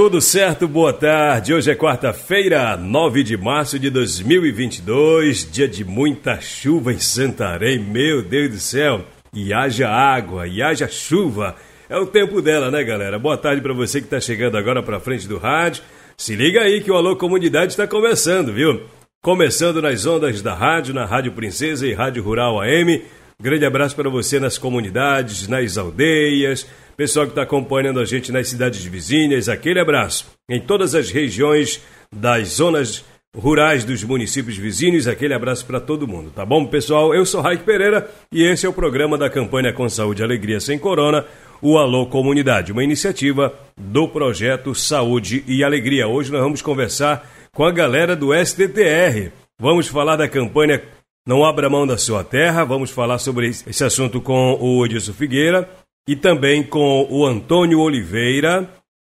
Tudo certo, boa tarde. Hoje é quarta-feira, 9 de março de 2022, dia de muita chuva em Santarém. Meu Deus do céu! E haja água, e haja chuva. É o tempo dela, né, galera? Boa tarde para você que está chegando agora para frente do rádio. Se liga aí que o Alô Comunidade está começando, viu? Começando nas ondas da rádio, na Rádio Princesa e Rádio Rural AM. Grande abraço para você nas comunidades, nas aldeias pessoal que está acompanhando a gente nas cidades vizinhas, aquele abraço. Em todas as regiões das zonas rurais dos municípios vizinhos, aquele abraço para todo mundo, tá bom, pessoal? Eu sou Raik Pereira e esse é o programa da campanha Com Saúde e Alegria Sem Corona, o Alô Comunidade, uma iniciativa do projeto Saúde e Alegria. Hoje nós vamos conversar com a galera do STTR. Vamos falar da campanha Não Abra Mão da Sua Terra, vamos falar sobre esse assunto com o Edilson Figueira e também com o Antônio Oliveira,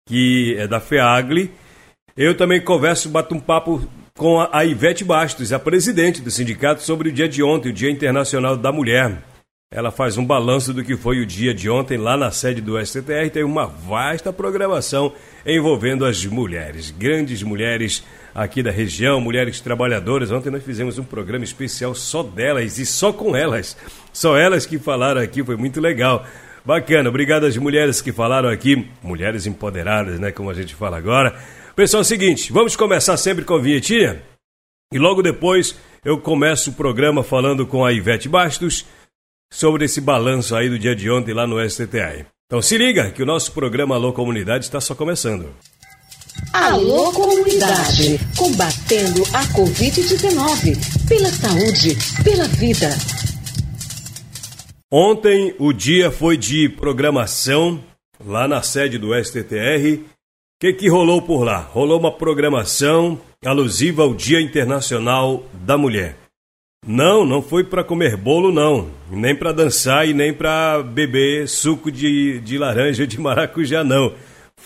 que é da FEAGLE. Eu também converso, bato um papo com a Ivete Bastos, a presidente do sindicato, sobre o dia de ontem, o Dia Internacional da Mulher. Ela faz um balanço do que foi o dia de ontem lá na sede do STTR. Tem uma vasta programação envolvendo as mulheres, grandes mulheres aqui da região, mulheres trabalhadoras. Ontem nós fizemos um programa especial só delas e só com elas. Só elas que falaram aqui, foi muito legal. Bacana, obrigado às mulheres que falaram aqui, mulheres empoderadas, né, como a gente fala agora. Pessoal, é o seguinte, vamos começar sempre com a vinhetinha? E logo depois eu começo o programa falando com a Ivete Bastos sobre esse balanço aí do dia de ontem lá no STTI. Então se liga que o nosso programa Alô Comunidade está só começando. Alô Comunidade, combatendo a Covid-19, pela saúde, pela vida. Ontem o dia foi de programação lá na sede do STTR. O que, que rolou por lá? Rolou uma programação alusiva ao Dia Internacional da Mulher. Não, não foi para comer bolo, não. Nem para dançar e nem para beber suco de, de laranja de maracujá, não.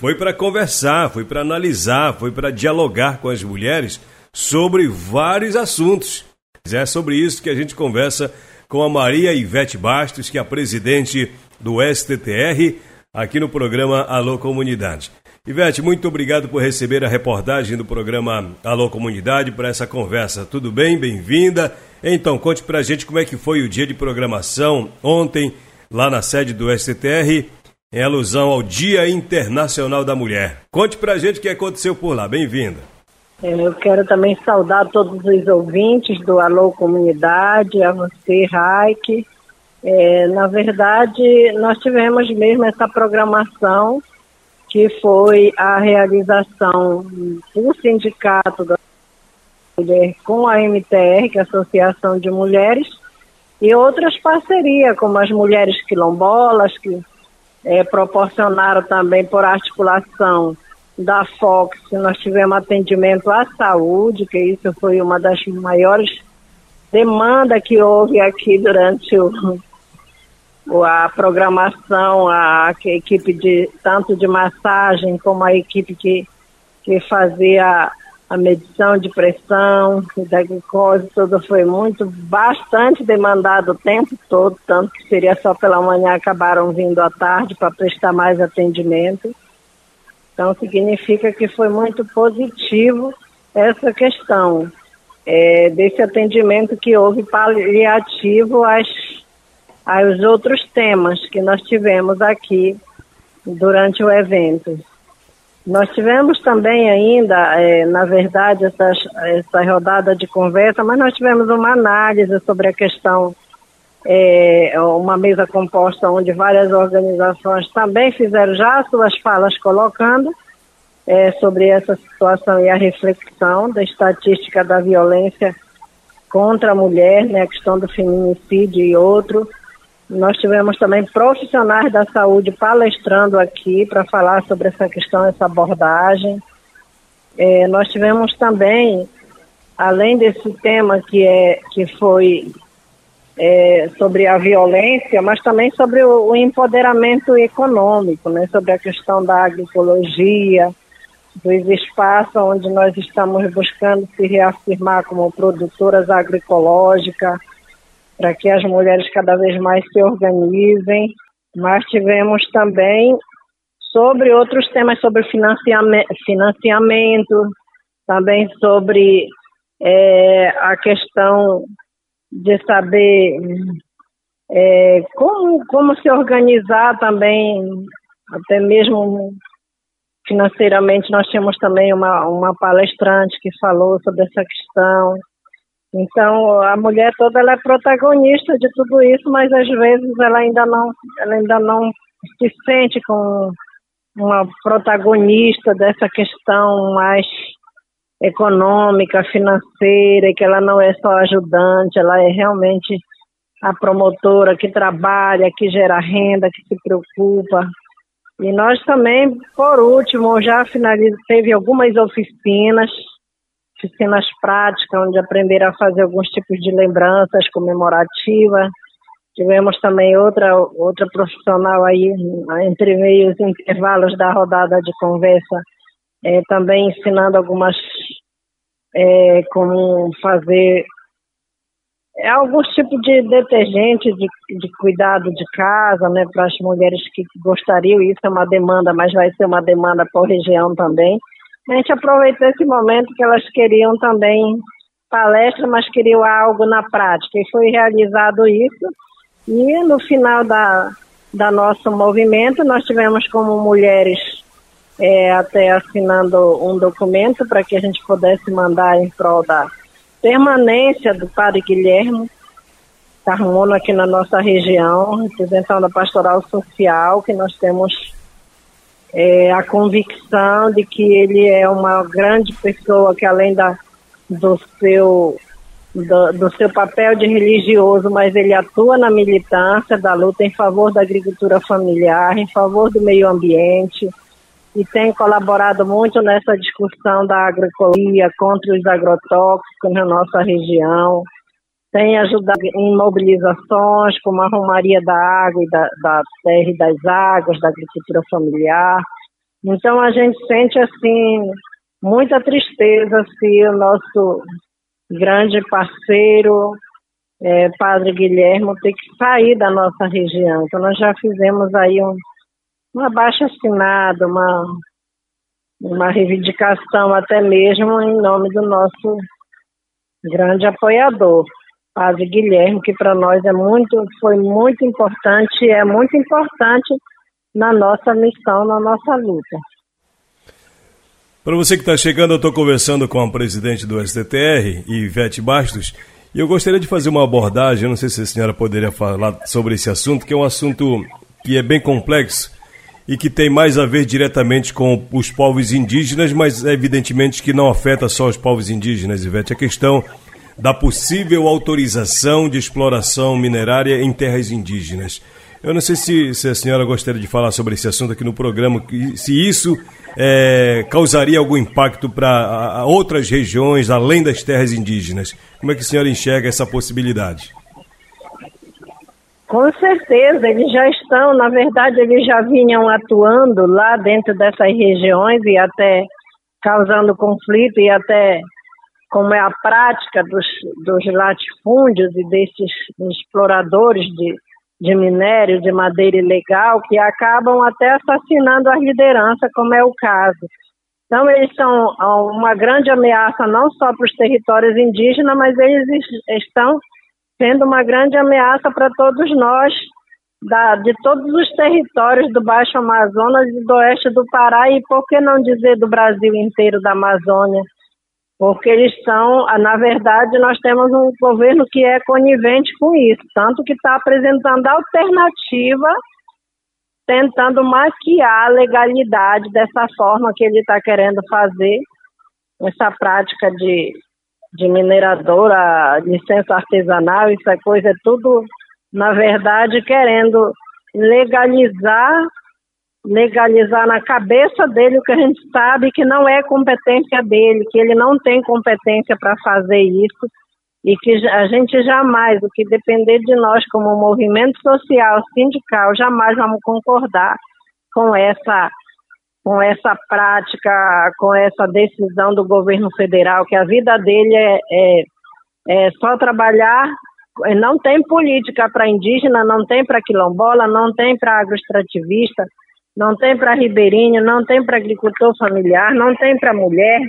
Foi para conversar, foi para analisar, foi para dialogar com as mulheres sobre vários assuntos. É sobre isso que a gente conversa com a Maria Ivete Bastos, que é a presidente do STTR, aqui no programa Alô Comunidade. Ivete, muito obrigado por receber a reportagem do programa Alô Comunidade para essa conversa. Tudo bem? Bem-vinda. Então, conte para a gente como é que foi o dia de programação ontem, lá na sede do STTR, em alusão ao Dia Internacional da Mulher. Conte para a gente o que aconteceu por lá. Bem-vinda. É, eu quero também saudar todos os ouvintes do Alô Comunidade, a você, Raik. É, na verdade, nós tivemos mesmo essa programação, que foi a realização do Sindicato da Mulher com a MTR, que é a Associação de Mulheres, e outras parcerias, como as Mulheres Quilombolas, que é, proporcionaram também por articulação da Fox, nós tivemos atendimento à saúde, que isso foi uma das maiores demandas que houve aqui durante o, a programação, a, equipe de tanto de massagem como a equipe que, que fazia a medição de pressão da glicose, tudo foi muito, bastante demandado o tempo todo, tanto que seria só pela manhã, acabaram vindo à tarde para prestar mais atendimento. Então, significa que foi muito positivo essa questão é, desse atendimento que houve paliativo às, aos outros temas que nós tivemos aqui durante o evento. Nós tivemos também ainda, é, na verdade, essa, essa rodada de conversa, mas nós tivemos uma análise sobre a questão é, uma mesa composta onde várias organizações também fizeram já suas falas colocando é, sobre essa situação e a reflexão da estatística da violência contra a mulher, né, a questão do feminicídio e outro. Nós tivemos também profissionais da saúde palestrando aqui para falar sobre essa questão, essa abordagem. É, nós tivemos também, além desse tema que, é, que foi é, sobre a violência, mas também sobre o, o, empoderamento econômico, né, sobre a questão da agroecologia, dos espaços onde nós estamos buscando se reafirmar como produtoras agroecológicas, para que as mulheres cada vez mais se organizem. Mas tivemos também sobre outros temas, sobre financiamento, financiamento também sobre é, a questão de saber é, como, como se organizar também, até mesmo financeiramente. Nós tínhamos também uma, uma palestrante que falou sobre essa questão. Então, a mulher toda ela é protagonista de tudo isso, mas às vezes ela ainda não, ela ainda não se sente com uma protagonista dessa questão mais econômica, financeira, que ela não é só ajudante, ela é realmente a promotora que trabalha, que gera renda, que se preocupa. E nós também, por último, já finaliz... teve algumas oficinas, oficinas práticas, onde aprenderam a fazer alguns tipos de lembranças comemorativas. Tivemos também outra, outra profissional aí, entre meios intervalos da rodada de conversa, é, também ensinando algumas é, como fazer é, alguns tipos de detergente de, de cuidado de casa, né, para as mulheres que gostariam, isso é uma demanda, mas vai ser uma demanda por região também. A gente aproveitou esse momento que elas queriam também palestra, mas queriam algo na prática, e foi realizado isso. E no final da, da nosso movimento, nós tivemos como mulheres é, até assinando um documento para que a gente pudesse mandar em prol da permanência do padre Guilherme Carmono aqui na nossa região, representando a pastoral social, que nós temos é, a convicção de que ele é uma grande pessoa que além da, do seu do, do, seu papel de religioso, mas ele atua na militância da luta em favor da agricultura familiar, em favor do meio ambiente, e tem colaborado muito nessa discussão da agroecologia contra os agrotóxicos na nossa região. Tem ajudado em mobilizações como a Romaria da Água e da, da Terra e das Águas, da agricultura familiar. Então a gente sente assim muita tristeza se o nosso grande parceiro, é, Padre Guilherme, ter que sair da nossa região. Então nós já fizemos aí um, um abaixo assinado, uma, uma reivindicação até mesmo em nome do nosso grande apoiador, Padre Guilherme, que para nós é muito, foi muito importante, é muito importante na nossa missão, na nossa luta. Para você que está chegando, eu estou conversando com a presidente do STTR, Ivete Bastos, e eu gostaria de fazer uma abordagem, não sei se a senhora poderia falar sobre esse assunto, que é um assunto que é bem complexo, e que tem mais a ver diretamente com os povos indígenas, mas evidentemente que não afeta só os povos indígenas, Ivete. A questão da possível autorização de exploração minerária em terras indígenas. Eu não sei se, se a senhora gostaria de falar sobre esse assunto aqui no programa, se isso é, causaria algum impacto para outras regiões além das terras indígenas. Como é que a senhora enxerga essa possibilidade? Com certeza, eles já estão, na verdade, eles já vinham atuando lá dentro dessas regiões e até causando conflito e até como é a prática dos, dos latifúndios e desses exploradores de, de minério, de madeira ilegal, que acabam até assassinando a liderança, como é o caso. Então, eles são uma grande ameaça não só para os territórios indígenas, mas eles estão sendo uma grande ameaça para todos nós, da, de todos os territórios do Baixo Amazonas e do oeste do Pará, e por que não dizer do Brasil inteiro, da Amazônia? Porque eles são, na verdade, nós temos um governo que é conivente com isso, tanto que está apresentando alternativa tentando maquiar a legalidade dessa forma que ele está querendo fazer, essa prática de, de mineradora, licença artesanal, isso é coisa, é tudo, na verdade, querendo legalizar legalizar na cabeça dele o que a gente sabe que não é competência dele, que ele não tem competência para fazer isso e que a gente jamais, o que depender de nós como movimento social, sindical, jamais vamos concordar com essa com essa prática, com essa decisão do governo federal, que a vida dele é, é, é só trabalhar, não tem política para indígena, não tem para quilombola, não tem para agroextrativista, não tem para ribeirinho, não tem para agricultor familiar, não tem para mulher.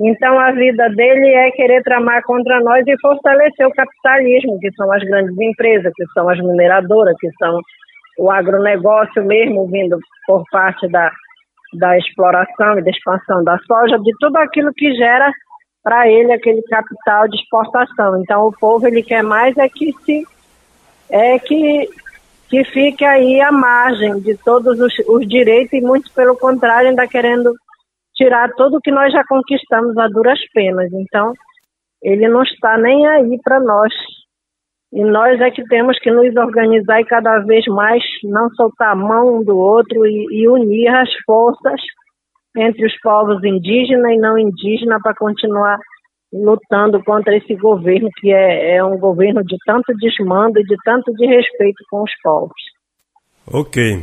Então a vida dele é querer tramar contra nós e fortalecer o capitalismo, que são as grandes empresas, que são as mineradoras, que são o agronegócio mesmo vindo por parte da, da exploração e da expansão da soja, de tudo aquilo que gera para ele aquele capital de exportação. Então o povo ele quer mais é que se é que que fique aí à margem de todos os, os direitos e muito pelo contrário ainda querendo tirar tudo que nós já conquistamos a duras penas. Então, ele não está nem aí para nós. E nós é que temos que nos organizar e cada vez mais não soltar a mão um do outro e, e unir as forças entre os povos indígenas e não indígenas para continuar lutando contra esse governo que é, é um governo de tanto desmando e de tanto de respeito com os povos. Ok.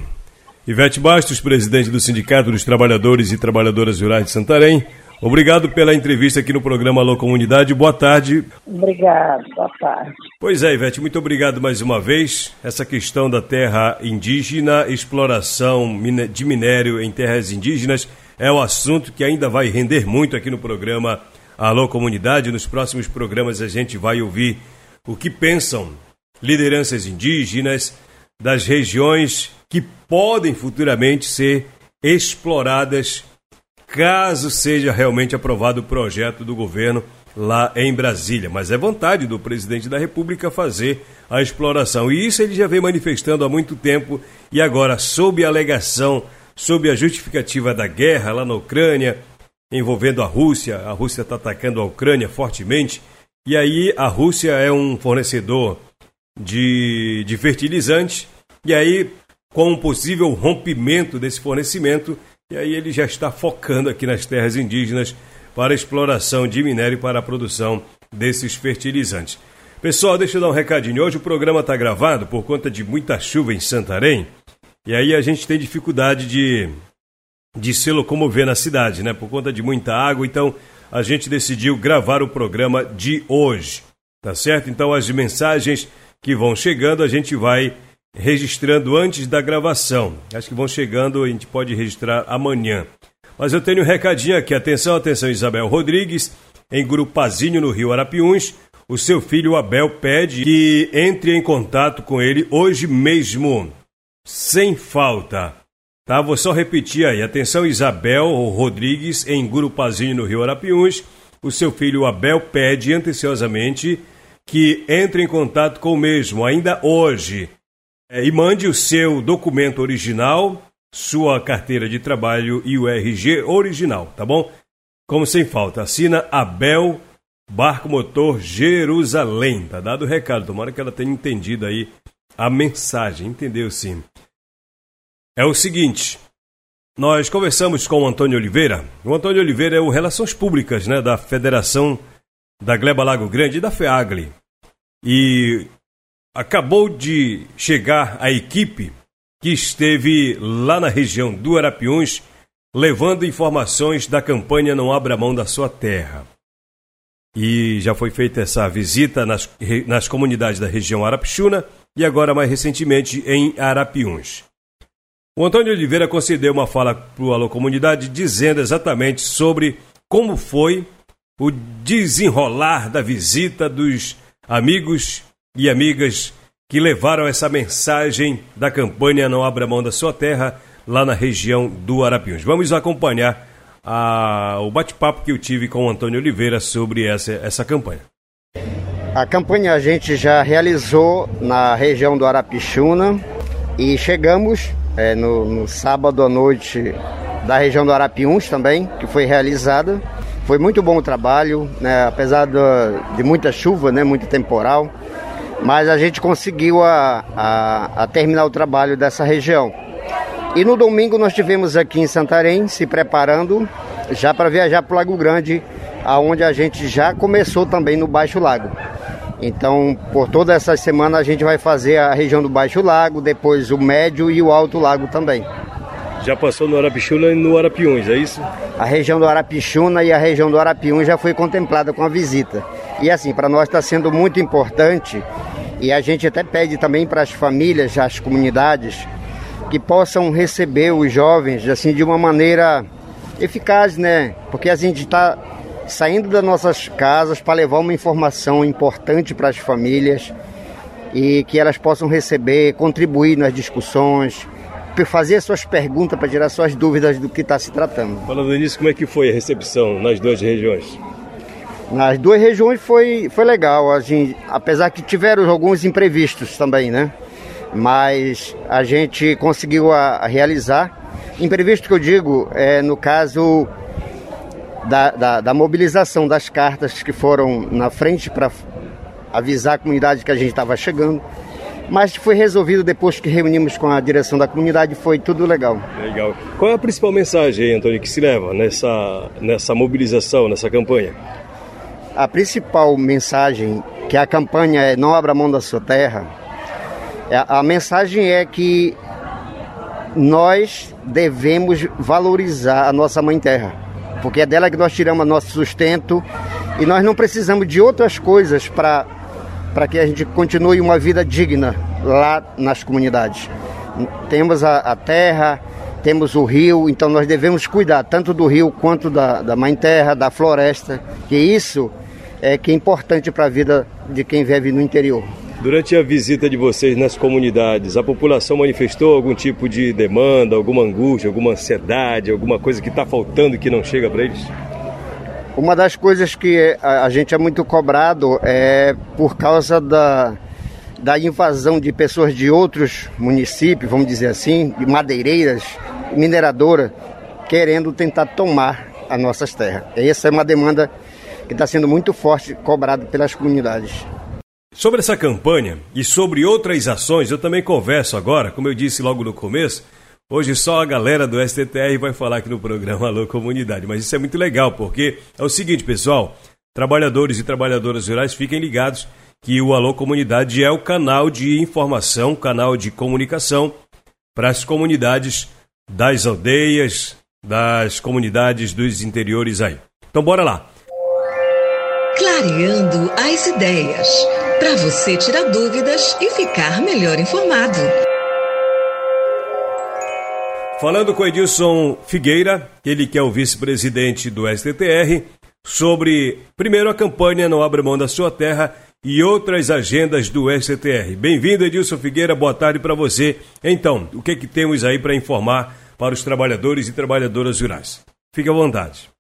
Ivete Bastos, presidente do Sindicato dos Trabalhadores e Trabalhadoras Rurais de Santarém, obrigado pela entrevista aqui no programa Alô Comunidade. Boa tarde. Obrigado, boa tarde. Pois é, Ivete, muito obrigado mais uma vez. Essa questão da terra indígena, exploração de minério em terras indígenas, é um assunto que ainda vai render muito aqui no programa Alô Comunidade. Nos próximos programas a gente vai ouvir o que pensam lideranças indígenas das regiões que podem futuramente ser exploradas caso seja realmente aprovado o projeto do governo lá em Brasília. Mas é vontade do presidente da República fazer a exploração. E isso ele já vem manifestando há muito tempo e agora, sob a alegação, sob a justificativa da guerra lá na Ucrânia, envolvendo a Rússia. A Rússia está atacando a Ucrânia fortemente. E aí a Rússia é um fornecedor de, de. E aí, com um possível rompimento desse fornecimento, e aí ele já está focando aqui nas terras indígenas para exploração de minério para a produção desses fertilizantes. Pessoal, deixa eu dar um recadinho. Hoje o programa está gravado por conta de muita chuva em Santarém. E aí a gente tem dificuldade de de se locomover na cidade, né? Por conta de muita água, então a gente decidiu gravar o programa de hoje, tá certo? Então as mensagens que vão chegando a gente vai registrando antes da gravação. Acho que vão chegando, a gente pode registrar amanhã. Mas eu tenho um recadinho aqui. Atenção, atenção, Isabel Rodrigues, em Grupazinho, no Rio Arapiuns. O seu filho Abel pede que entre em contato com ele hoje mesmo, sem falta. Tá, vou só repetir aí. Atenção, Isabel Rodrigues, em Gurupazinho, no Rio Arapiuns. O seu filho Abel pede anteciosamente que entre em contato com o mesmo, ainda hoje, é, e mande o seu documento original, sua carteira de trabalho e o RG original, tá bom? Como sem falta, assina Abel Barco Motor Jerusalém. Tá dado o recado, tomara que ela tenha entendido aí a mensagem, entendeu sim? É o seguinte. Nós conversamos com o Antônio Oliveira. O Antônio Oliveira é o Relações Públicas né, da Federação da Gleba Lago Grande e da FEAGLE. E acabou de chegar a equipe que esteve lá na região do Arapiuns levando informações da campanha Não Abra Mão da Sua Terra. E já foi feita essa visita nas, nas comunidades da região Arapixuna e agora mais recentemente em Arapiuns. O Antônio Oliveira concedeu uma fala para o Alô Comunidade dizendo exatamente sobre como foi o desenrolar da visita dos amigos e amigas que levaram essa mensagem da campanha Não Abra Mão da Sua Terra lá na região do Arapiuns. Vamos acompanhar a, o bate-papo que eu tive com o Antônio Oliveira sobre essa, essa campanha. A campanha a gente já realizou na região do Arapixuna e chegamos é, no, no, sábado à noite da região do Arapiuns também, que foi realizada. Foi muito bom o trabalho, né, apesar do, de muita chuva, né, muito temporal, mas a gente conseguiu a, a, a terminar o trabalho dessa região. E no domingo nós tivemos aqui em Santarém se preparando já para viajar para o Lago Grande, aonde a gente já começou também no Baixo Lago. Então, por toda essa semana a gente vai fazer a região do Baixo Lago, depois o Médio e o Alto Lago também. Já passou no Arapixuna e no Arapiuns, é isso? A região do Arapixuna e a região do Arapiuns já foi contemplada com a visita. E assim, para nós está sendo muito importante e a gente até pede também para as famílias, as comunidades, que possam receber os jovens assim de uma maneira eficaz, né? Porque a gente está saindo das nossas casas para levar uma informação importante para as famílias e que elas possam receber, contribuir nas discussões, fazer suas perguntas para tirar suas dúvidas do que está se tratando. Falando nisso, como é que foi a recepção nas duas regiões? Nas duas regiões foi, foi legal, a gente, apesar que tiveram alguns imprevistos também, né? Mas a gente conseguiu a, a realizar. Imprevisto que eu digo é no caso da, da, da mobilização das cartas que foram na frente para avisar a comunidade que a gente estava chegando. Mas foi resolvido depois que reunimos com a direção da comunidade, foi tudo legal. Legal. Qual é a principal mensagem, Antônio, que se leva nessa, nessa mobilização, nessa campanha? A principal mensagem que a campanha é Não Abra Mão da Sua Terra, é, a mensagem é que nós devemos valorizar a nossa Mãe Terra porque é dela que nós tiramos nosso sustento e nós não precisamos de outras coisas para que a gente continue uma vida digna lá nas comunidades. Temos a, a, terra, temos o rio, então nós devemos cuidar tanto do rio quanto da, da mãe terra, da floresta, que isso é que é importante para a vida de quem vive no interior. Durante a visita de vocês nas comunidades, a população manifestou algum tipo de demanda, alguma angústia, alguma ansiedade, alguma coisa que está faltando que não chega para eles? Uma das coisas que a gente é muito cobrado é por causa da, da invasão de pessoas de outros municípios, vamos dizer assim, de madeireiras, mineradoras, querendo tentar tomar as nossas terras. Essa é uma demanda que está sendo muito forte, cobrada pelas comunidades. Sobre essa campanha e sobre outras ações, eu também converso agora, como eu disse logo no começo. Hoje só a galera do STTR vai falar aqui no programa Alô Comunidade, mas isso é muito legal, porque é o seguinte, pessoal: trabalhadores e trabalhadoras rurais fiquem ligados que o Alô Comunidade é o canal de informação, canal de comunicação para as comunidades das aldeias, das comunidades dos interiores aí. Então bora lá. Clareando as ideias para você tirar dúvidas e ficar melhor informado. Falando com Edilson Figueira, ele que é o vice-presidente do STTR, sobre, primeiro, a campanha Não Abra Mão da Sua Terra e outras agendas do STTR. Bem-vindo, Edilson Figueira, boa tarde para você. Então, o que, que temos aí para informar para os trabalhadores e trabalhadoras rurais? Fique à vontade.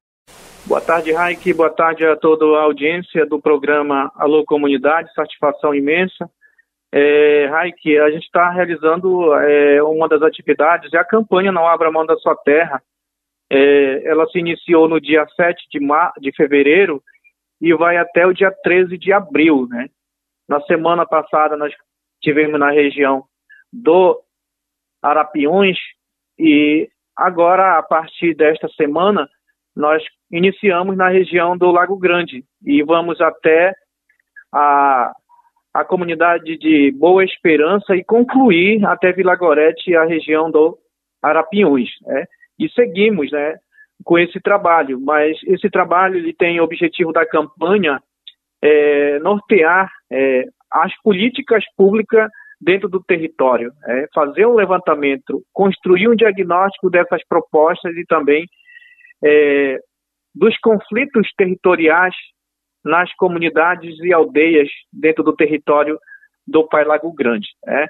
Boa tarde, Raik. Boa tarde a toda a audiência do programa Alô Comunidade. Satisfação imensa. É, Raik, a gente está realizando é, uma das atividades, é a campanha Não Abra Mão da Sua Terra. É, ela se iniciou no dia 7 de, mar... de fevereiro e vai até o dia 13 de abril. Né? Na semana passada, nós tivemos na região do Arapiões e agora, a partir desta semana, nós iniciamos na região do Lago Grande e vamos até a, a comunidade de Boa Esperança e concluir até Vila Gorete, a região do Arapiuns. Né? E seguimos né, com esse trabalho, mas esse trabalho ele tem o objetivo da campanha é, nortear é, as políticas públicas dentro do território, é, fazer um levantamento, construir um diagnóstico dessas propostas e também é, dos conflitos territoriais nas comunidades e aldeias dentro do território do Pai Lago Grande. Né?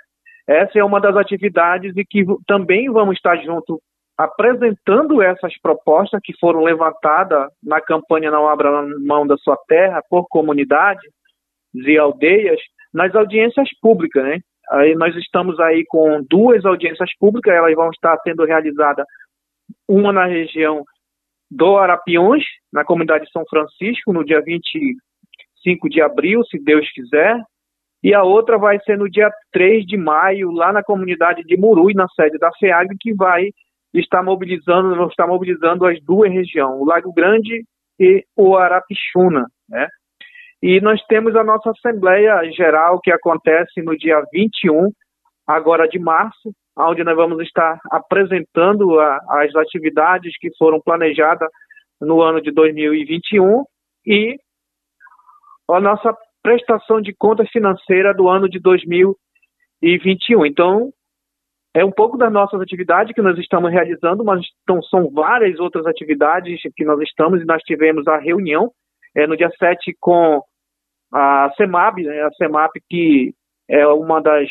Essa é uma das atividades e que também vamos estar junto apresentando essas propostas que foram levantadas na campanha Não Abra Mão da Sua Terra por comunidades e aldeias nas audiências públicas, né? aí nós estamos aí com duas audiências públicas, elas vão estar sendo realizadas uma na região do Arapiões, na comunidade de São Francisco, no dia 25 de abril, se Deus quiser, e a outra vai ser no dia 3 de maio, lá na comunidade de Murui, na sede da FEAG, que vai estar mobilizando, estar mobilizando as duas regiões, o Lago Grande e o Arapixuna, né? E nós temos a nossa Assembleia Geral, que acontece no dia 21, agora de março, onde nós vamos estar apresentando a, as atividades que foram planejadas no ano de 2021 e a nossa prestação de conta financeira do ano de 2021. Então, é um pouco das nossas atividades que nós estamos realizando, mas então, são várias outras atividades que nós estamos e nós tivemos a reunião é, no dia 7 com a CEMAB, né, a CEMAP que é uma das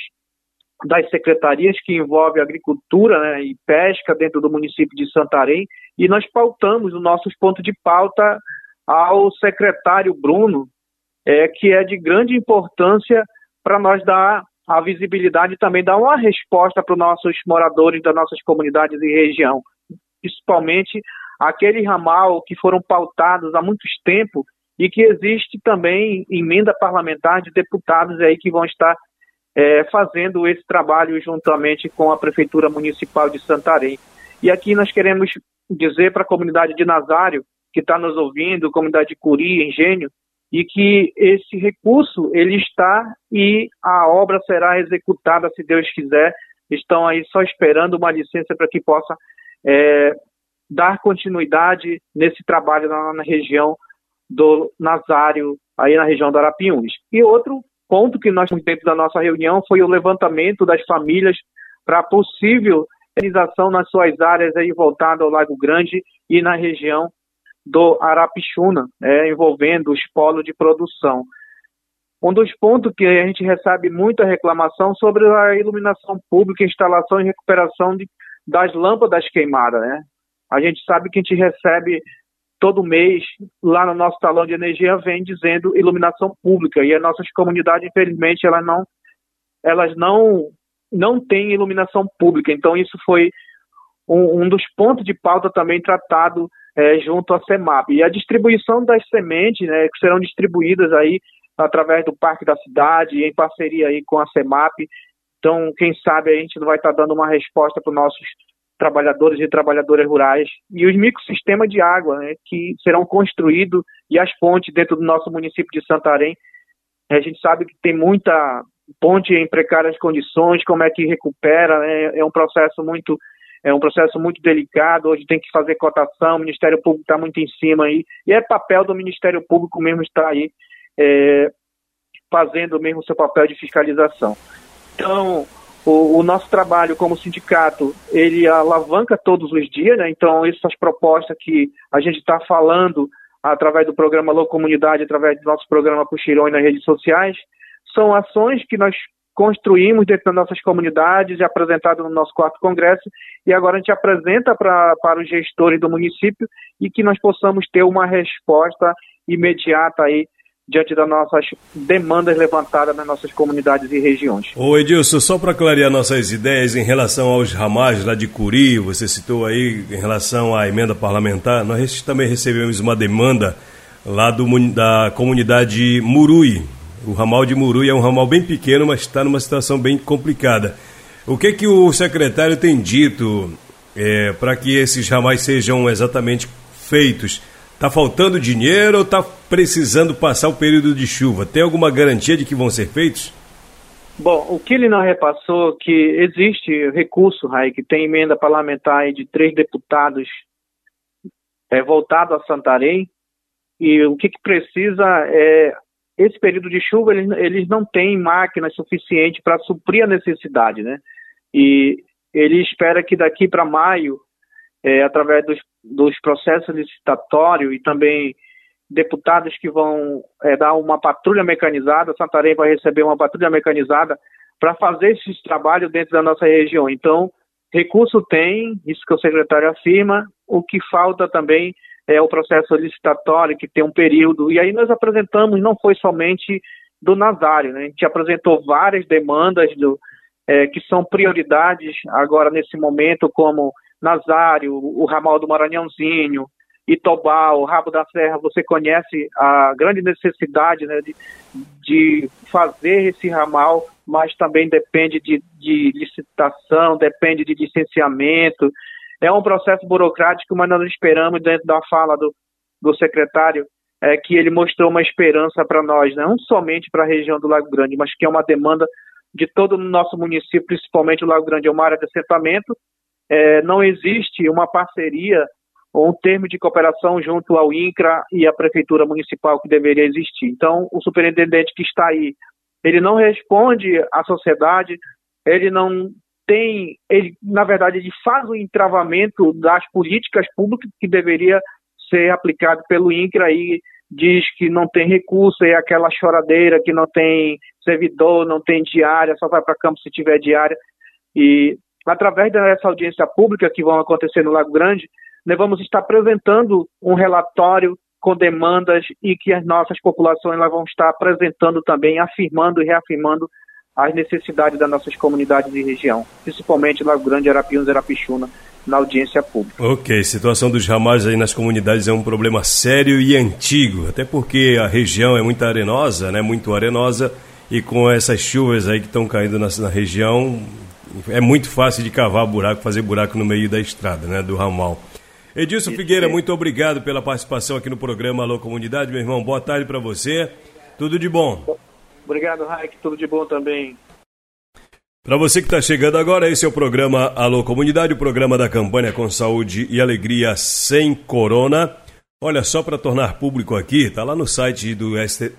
das secretarias que envolve agricultura né, e pesca dentro do município de Santarém e nós pautamos os nossos pontos de pauta ao secretário Bruno, é, que é de grande importância para nós dar a visibilidade e também dar uma resposta para os nossos moradores das nossas comunidades e região, principalmente aquele ramal que foram pautados há muito tempo e que existe também emenda parlamentar de deputados aí que vão estar é, fazendo esse trabalho juntamente com a Prefeitura Municipal de Santarém. E aqui nós queremos dizer para a comunidade de Nazário, que está nos ouvindo, comunidade de Curi, Engenho, e que esse recurso ele está e a obra será executada se Deus quiser. Estão aí só esperando uma licença para que possa é, dar continuidade nesse trabalho na, na, região do Nazário, aí na região do Arapiuns. E outro ponto que nós dentro da nossa reunião foi o levantamento das famílias para possível realização nas suas áreas aí voltada ao Lago Grande e na região do Arapixuna, né, envolvendo os polos de produção. Um dos pontos que a gente recebe muita reclamação sobre a iluminação pública, instalação e recuperação de, das lâmpadas queimadas. Né? A gente sabe que a gente recebe todo mês, lá no nosso talão de energia, vem dizendo iluminação pública. E as nossas comunidades, infelizmente, elas não, elas não, não têm iluminação pública. Então, isso foi um, um dos pontos de pauta também tratado é, junto à CEMAP. E a distribuição das sementes, né, que serão distribuídas aí através do Parque da Cidade, em parceria aí com a CEMAP. Então, quem sabe a gente não vai estar dando uma resposta para os nossos trabalhadores e trabalhadoras rurais e os microsistemas de água né, que serão construídos e as pontes dentro do nosso município de Santarém. A gente sabe que tem muita ponte em precárias condições, como é que recupera, né, é um processo muito é um processo muito delicado, hoje tem que fazer cotação, o Ministério Público está muito em cima aí, e é papel do Ministério Público mesmo estar aí é, fazendo mesmo seu papel de fiscalização. Então, o, o, nosso trabalho como sindicato, ele alavanca todos os dias, né? Então, essas propostas que a gente está falando através do programa Alô Comunidade, através do nosso programa Puxirões nas redes sociais, são ações que nós construímos dentro das nossas comunidades e apresentado no nosso quarto congresso e agora a gente apresenta pra, para os gestores do município e que nós possamos ter uma resposta imediata aí diante das nossas demandas levantadas nas nossas comunidades e regiões. Ô Edilson, só para clarear nossas ideias em relação aos ramais lá de Curi, você citou aí em relação à emenda parlamentar, nós também recebemos uma demanda lá do, da comunidade Murui. O ramal de Murui é um ramal bem pequeno, mas está numa situação bem complicada. O que que o secretário tem dito é, para que esses ramais sejam exatamente feitos? Está faltando dinheiro ou está precisando passar o período de chuva? Tem alguma garantia de que vão ser feitos? Bom, o que ele não repassou que existe recurso, Rai, que tem emenda parlamentar de três deputados é, voltado a Santarém, e o que, que precisa é esse período de chuva eles, eles não têm máquinas suficientes para suprir a necessidade, né? E ele espera que daqui para maio é, através dos, dos, processos licitatórios e também deputados que vão é, dar uma patrulha mecanizada, Santarém vai receber uma patrulha mecanizada para fazer esse trabalho dentro da nossa região. Então, recurso tem, isso que o secretário afirma, o que falta também é o processo licitatório, que tem um período, e aí nós apresentamos, não foi somente do Nazário. Né? A gente apresentou várias demandas do, é, que são prioridades agora nesse momento, como Nazário, o ramal do Maranhãozinho, Itobal, Rabo da Serra, você conhece a grande necessidade né, de, de fazer esse ramal, mas também depende de, de licitação, depende de licenciamento. É um processo burocrático, mas nós esperamos, dentro da fala do, do secretário, é, que ele mostrou uma esperança para nós, né? não somente para a região do Lago Grande, mas que é uma demanda de todo o nosso município, principalmente o Lago Grande é uma área de assentamento. É, não existe uma parceria ou um termo de cooperação junto ao INCRA e à Prefeitura Municipal que deveria existir. Então, o superintendente que está aí, ele não responde à sociedade, ele não tem, ele, na verdade, ele faz o entravamento das políticas públicas que deveria ser aplicado pelo INCRA e diz que não tem recurso, é aquela choradeira que não tem servidor, não tem diária, só vai para campo se tiver diária. E através dessa audiência pública que vão acontecer no Lago Grande, nós vamos estar apresentando um relatório com demandas e que as nossas populações nós vamos estar apresentando também, afirmando e reafirmando as necessidades das nossas comunidades e região, principalmente Lago Grande, Arapiuns e Arapixuna, na audiência pública. Ok, situação dos ramais aí nas comunidades é um problema sério e antigo, até porque a região é muito arenosa, né, muito arenosa, e com essas chuvas aí que estão caindo na, na região, é muito fácil de cavar buraco, fazer buraco no meio da estrada, né, do ramal. Edilson Figueira, muito obrigado pela participação aqui no programa Alô Comunidade, meu irmão. Boa tarde para você. Tudo de bom. Obrigado, Raik. Tudo de bom também. Para você que está chegando agora, esse é o programa Alô Comunidade, o programa da campanha com saúde e alegria sem corona. Olha, só para tornar público aqui, tá lá no site do ST...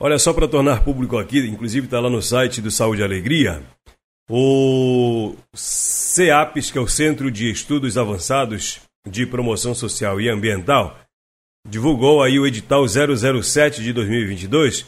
Olha, só para tornar público aqui, inclusive está lá no site do Saúde e Alegria, o CEAPES, que é o Centro de Estudos Avançados de Promoção Social e Ambiental, divulgou aí o edital 007 de 2022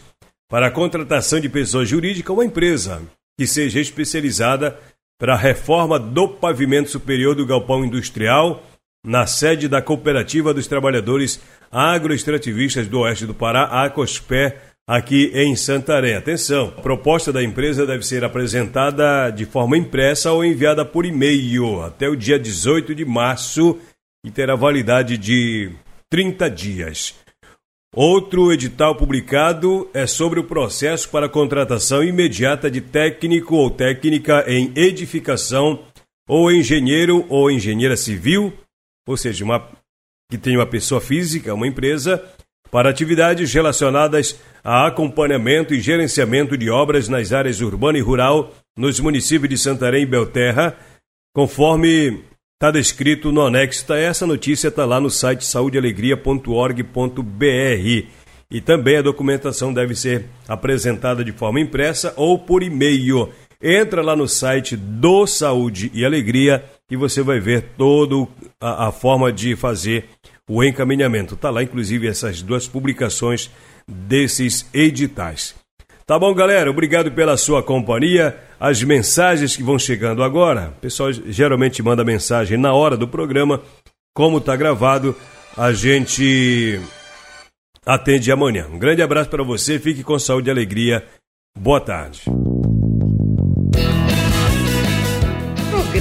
para a contratação de pessoa jurídica uma empresa que seja especializada para a reforma do pavimento superior do galpão industrial na sede da Cooperativa dos Trabalhadores Agroextrativistas do Oeste do Pará, a COSPE, aqui em Santarém. Atenção, a proposta da empresa deve ser apresentada de forma impressa ou enviada por e-mail até o dia 18 de março e terá validade de 30 dias. Outro edital publicado é sobre o processo para contratação imediata de técnico ou técnica em edificação ou engenheiro ou engenheira civil, ou seja, uma, que tem uma pessoa física, uma empresa, para atividades relacionadas a acompanhamento e gerenciamento de obras nas áreas urbana e rural nos municípios de Santarém e Belterra, conforme está descrito no anexo. Tá, essa notícia está lá no site saudealegria.org.br. E também a documentação deve ser apresentada de forma impressa ou por e-mail. Entra lá no site do Saúde e Alegria e você vai ver toda a, a forma de fazer o encaminhamento. Está lá, inclusive, essas duas publicações desses editais. Tá bom, galera? Obrigado pela sua companhia. As mensagens que vão chegando agora, o pessoal geralmente manda mensagem na hora do programa. Como está gravado, a gente atende amanhã. Um grande abraço para você, fique com saúde e alegria. Boa tarde.